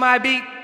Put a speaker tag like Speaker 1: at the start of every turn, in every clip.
Speaker 1: my beat.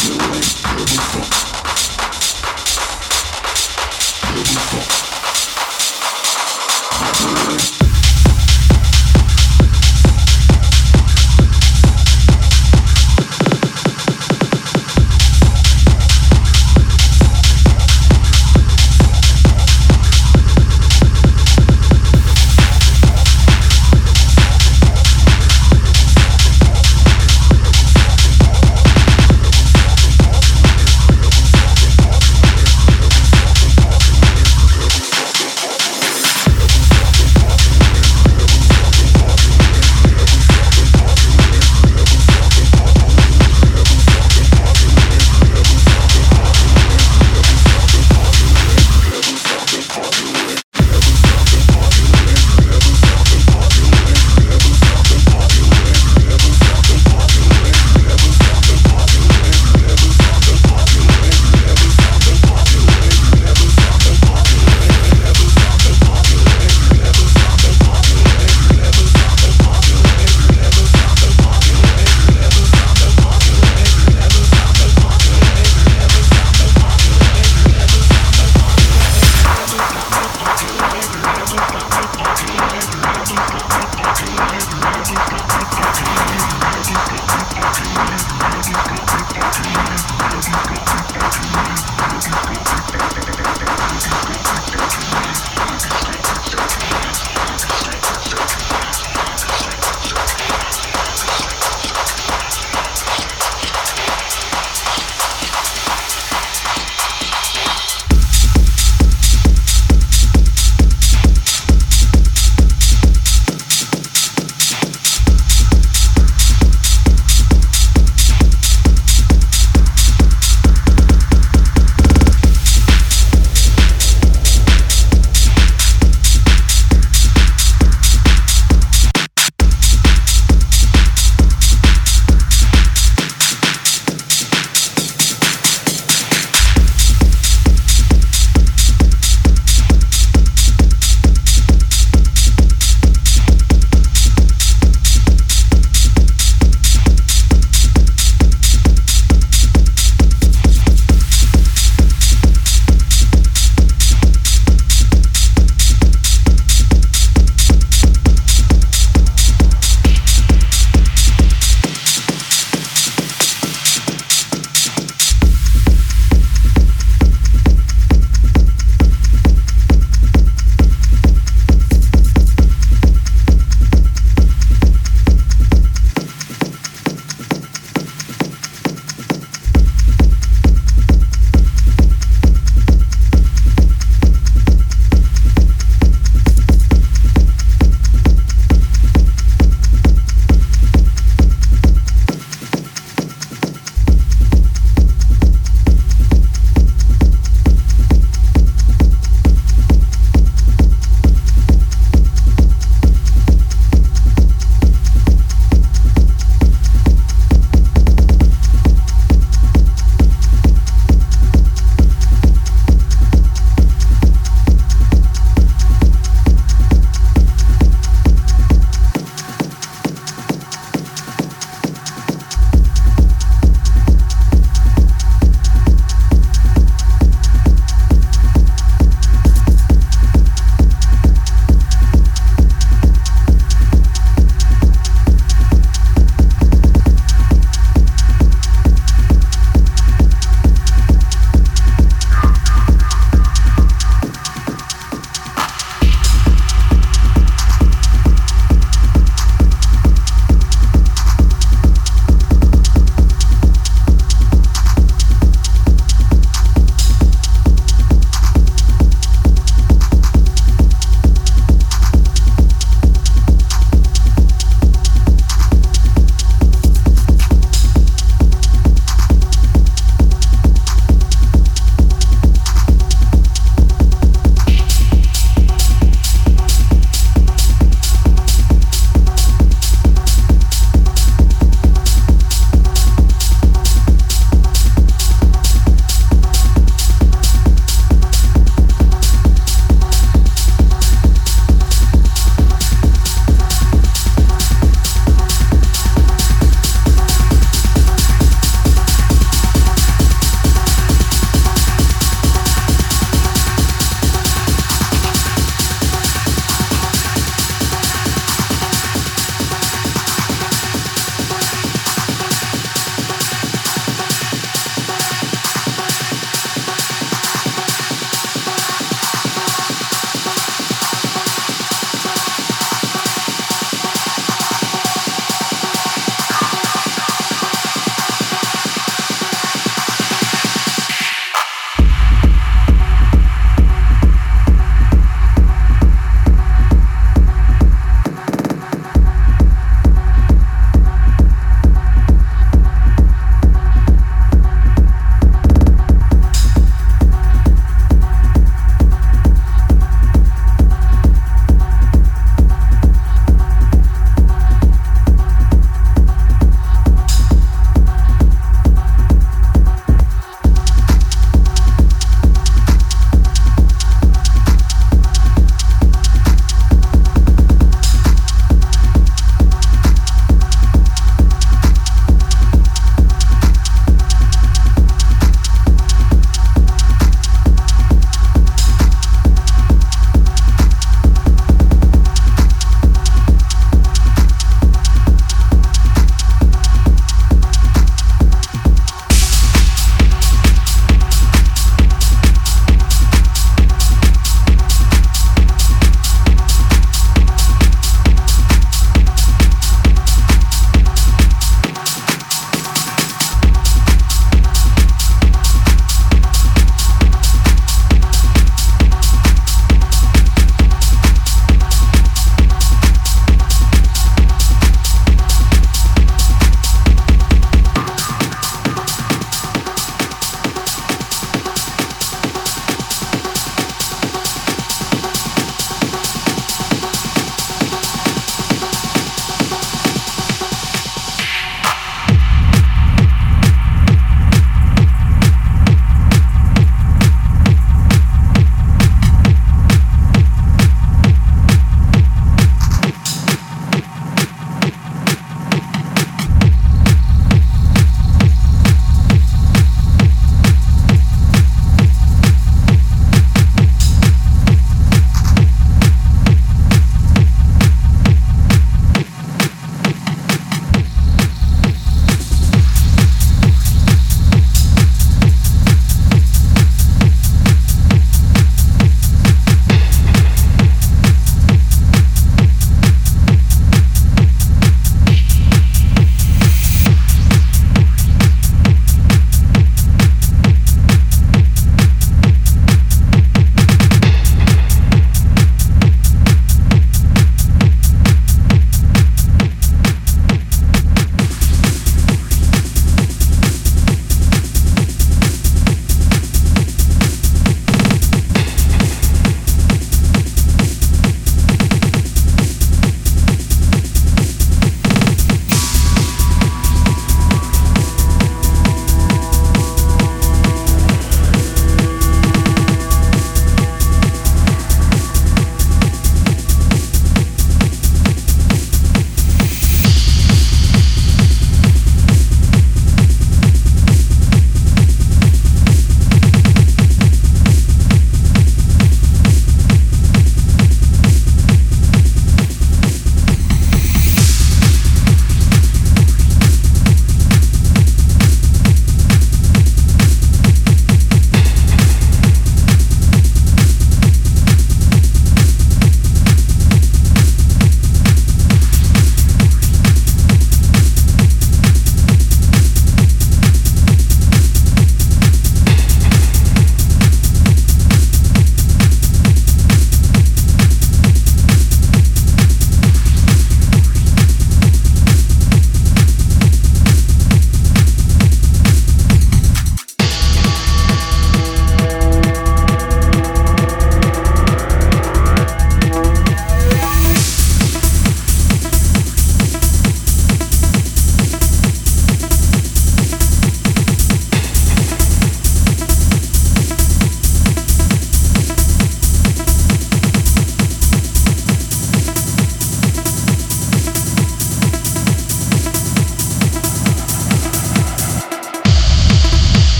Speaker 1: Thank you.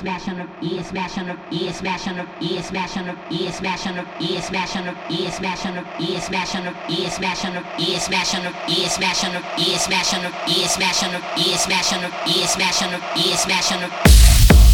Speaker 1: smashing her, yeah, smashing her, yeah, smashing her, yeah, smashing her, yeah, smashing her, yeah, smashing her, yeah, smashing her, yeah, smashing her, yeah, smashing her, yeah, smashing her, yeah, smashing her, yeah, smashing her, yeah, smashing her, yeah, smashing her, yeah, smashing her, yeah, smashing her.